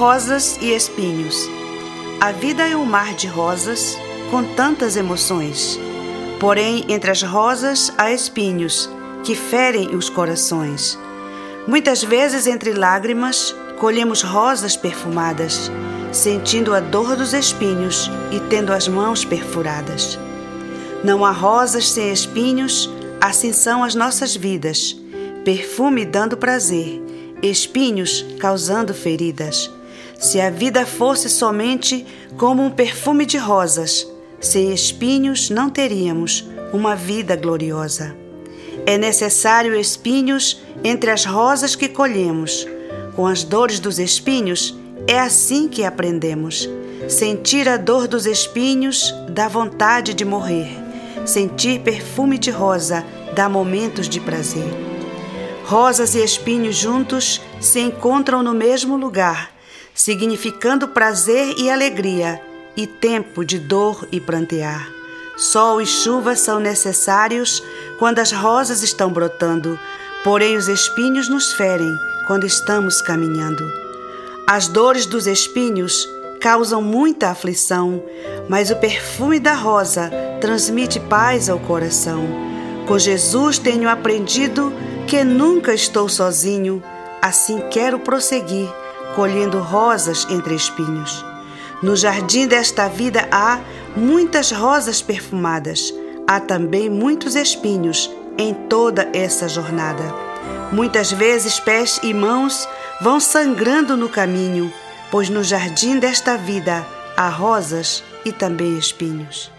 Rosas e espinhos. A vida é um mar de rosas com tantas emoções. Porém, entre as rosas há espinhos que ferem os corações. Muitas vezes, entre lágrimas, colhemos rosas perfumadas, sentindo a dor dos espinhos e tendo as mãos perfuradas. Não há rosas sem espinhos, assim são as nossas vidas. Perfume dando prazer, espinhos causando feridas. Se a vida fosse somente como um perfume de rosas, sem espinhos não teríamos uma vida gloriosa. É necessário espinhos entre as rosas que colhemos. Com as dores dos espinhos, é assim que aprendemos. Sentir a dor dos espinhos dá vontade de morrer. Sentir perfume de rosa dá momentos de prazer. Rosas e espinhos juntos se encontram no mesmo lugar significando prazer e alegria, e tempo de dor e prantear. Sol e chuva são necessários quando as rosas estão brotando, porém os espinhos nos ferem quando estamos caminhando. As dores dos espinhos causam muita aflição, mas o perfume da rosa transmite paz ao coração. Com Jesus tenho aprendido que nunca estou sozinho, assim quero prosseguir colhendo rosas entre espinhos. No jardim desta vida há muitas rosas perfumadas, há também muitos espinhos em toda essa jornada. Muitas vezes pés e mãos vão sangrando no caminho, pois no jardim desta vida há rosas e também espinhos.